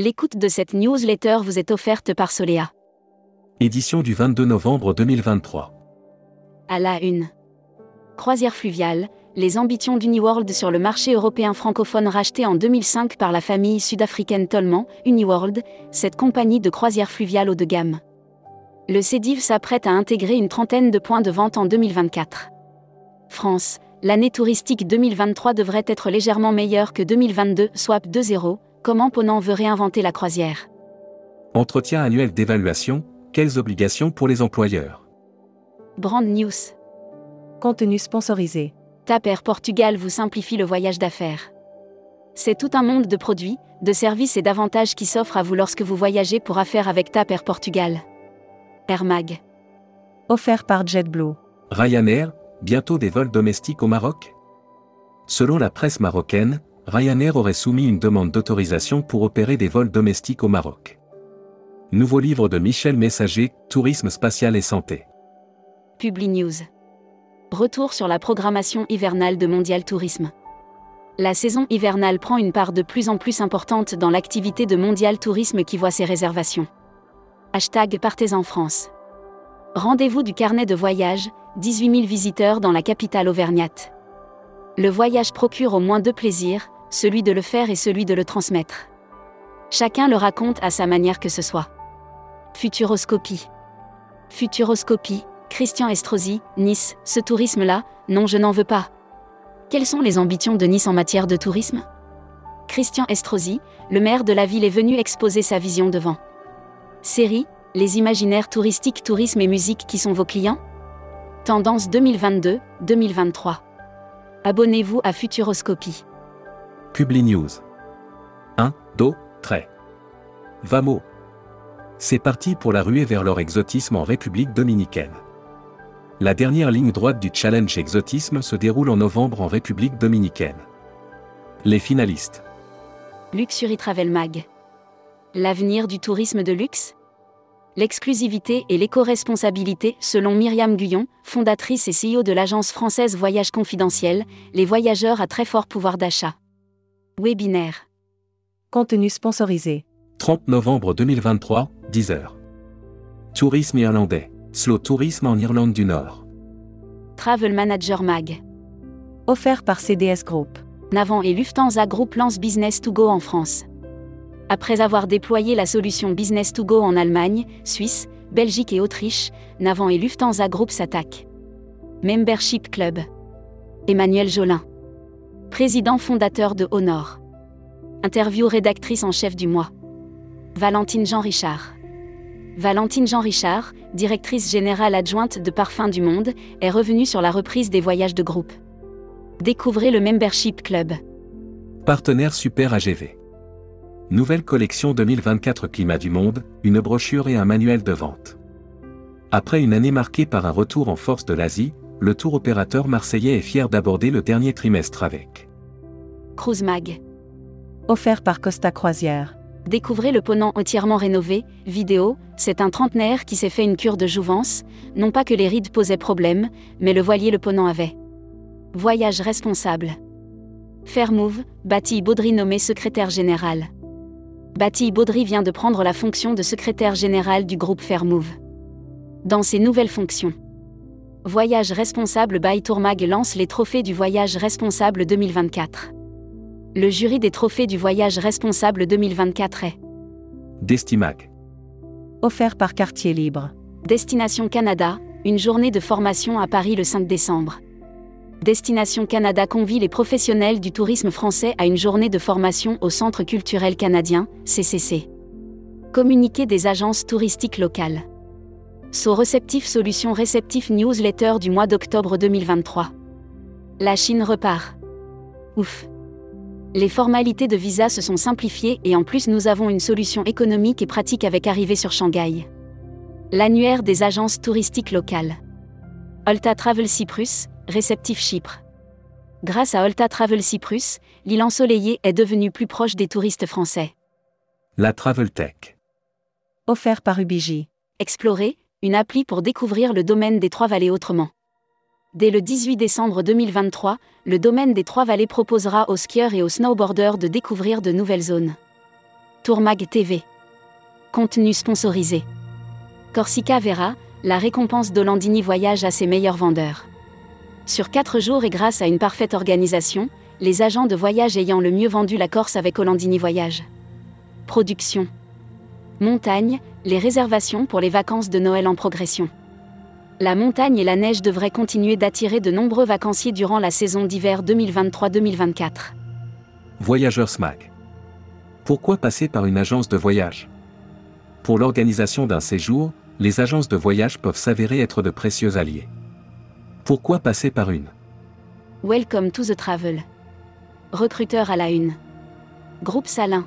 L'écoute de cette newsletter vous est offerte par Solea. Édition du 22 novembre 2023. À la une. Croisière fluviale, les ambitions d'Uniworld sur le marché européen francophone racheté en 2005 par la famille sud-africaine Tolman, Uniworld, cette compagnie de croisière fluviale haut de gamme. Le CEDIV s'apprête à intégrer une trentaine de points de vente en 2024. France, l'année touristique 2023 devrait être légèrement meilleure que 2022, swap 2.0, comment Ponant veut réinventer la croisière? Entretien annuel d'évaluation, quelles obligations pour les employeurs? Brand News. Contenu sponsorisé. TAP Air Portugal vous simplifie le voyage d'affaires. C'est tout un monde de produits, de services et d'avantages qui s'offrent à vous lorsque vous voyagez pour affaires avec TAP Air Portugal. Air Mag. Offert par JetBlue. Ryanair, bientôt des vols domestiques au Maroc? Selon la presse marocaine, Ryanair aurait soumis une demande d'autorisation pour opérer des vols domestiques au Maroc. Nouveau livre de Michel Messager, Tourisme spatial et santé. Publi News. Retour sur la programmation hivernale de Mondial Tourisme. La saison hivernale prend une part de plus en plus importante dans l'activité de Mondial Tourisme qui voit ses réservations. Hashtag Partez en France. Rendez-vous du carnet de voyage, 18 000 visiteurs dans la capitale auvergnate. Le voyage procure au moins deux plaisirs, celui de le faire et celui de le transmettre. Chacun le raconte à sa manière que ce soit. Futuroscopie. Futuroscopie, Christian Estrosi, Nice, ce tourisme-là, non je n'en veux pas. Quelles sont les ambitions de Nice en matière de tourisme? Christian Estrosi, le maire de la ville est venu exposer sa vision devant. Série, les imaginaires touristiques, tourisme et musique qui sont vos clients? Tendance 2022-2023. Abonnez-vous à Futuroscopie. Publi News. 1. Do, trait. Vamo. C'est parti pour la ruée vers leur exotisme en République dominicaine. La dernière ligne droite du challenge exotisme se déroule en novembre en République dominicaine. Les finalistes. Luxury Travel Mag. L'avenir du tourisme de luxe L'exclusivité et l'éco-responsabilité, selon Myriam Guyon, fondatrice et CEO de l'agence française Voyage Confidentiel, les voyageurs à très fort pouvoir d'achat. Webinaire. Contenu sponsorisé. 30 novembre 2023, 10h. Tourisme irlandais. Slow Tourisme en Irlande du Nord. Travel Manager Mag. Offert par CDS Group. Navan et Lufthansa Group lancent Business to Go en France. Après avoir déployé la solution Business to Go en Allemagne, Suisse, Belgique et Autriche, Navan et Lufthansa Group s'attaquent. Membership Club. Emmanuel Jolin. Président fondateur de Honor. Interview rédactrice en chef du mois. Valentine Jean Richard. Valentine Jean Richard, directrice générale adjointe de Parfums du Monde, est revenue sur la reprise des voyages de groupe. Découvrez le Membership Club. Partenaire Super AGV. Nouvelle collection 2024 Climat du Monde, une brochure et un manuel de vente. Après une année marquée par un retour en force de l'Asie, le tour opérateur marseillais est fier d'aborder le dernier trimestre avec Cruise Mag. Offert par Costa Croisière. Découvrez le ponant entièrement rénové, vidéo, c'est un trentenaire qui s'est fait une cure de jouvence, non pas que les rides posaient problème, mais le voilier le ponant avait. Voyage responsable. Fairmove, Bati Baudry nommé secrétaire général. Bati Baudry vient de prendre la fonction de secrétaire général du groupe Fairmove. Dans ses nouvelles fonctions. Voyage responsable by Tourmag lance les trophées du voyage responsable 2024. Le jury des trophées du voyage responsable 2024 est Destimag. Offert par Quartier Libre. Destination Canada, une journée de formation à Paris le 5 décembre. Destination Canada convie les professionnels du tourisme français à une journée de formation au Centre culturel canadien, CCC. Communiqué des agences touristiques locales. So Receptif Solution Réceptif Newsletter du mois d'octobre 2023. La Chine repart. Ouf. Les formalités de visa se sont simplifiées et en plus nous avons une solution économique et pratique avec arrivée sur Shanghai. L'annuaire des agences touristiques locales. Olta Travel Cyprus, réceptif Chypre. Grâce à Olta Travel Cyprus, l'île ensoleillée est devenue plus proche des touristes français. La Travel Tech. Offert par Ubiji. Explorer, une appli pour découvrir le domaine des Trois-Vallées autrement. Dès le 18 décembre 2023, le domaine des Trois-Vallées proposera aux skieurs et aux snowboarders de découvrir de nouvelles zones. Tourmag TV. Contenu sponsorisé. Corsica Vera, la récompense d'Olandini Voyage à ses meilleurs vendeurs. Sur 4 jours et grâce à une parfaite organisation, les agents de voyage ayant le mieux vendu la Corse avec Olandini Voyage. Production. Montagne, les réservations pour les vacances de Noël en progression. La montagne et la neige devraient continuer d'attirer de nombreux vacanciers durant la saison d'hiver 2023-2024. Voyageurs SMAC. Pourquoi passer par une agence de voyage? Pour l'organisation d'un séjour, les agences de voyage peuvent s'avérer être de précieux alliés. Pourquoi passer par une? Welcome to the travel. Recruteur à la une. Groupe Salin.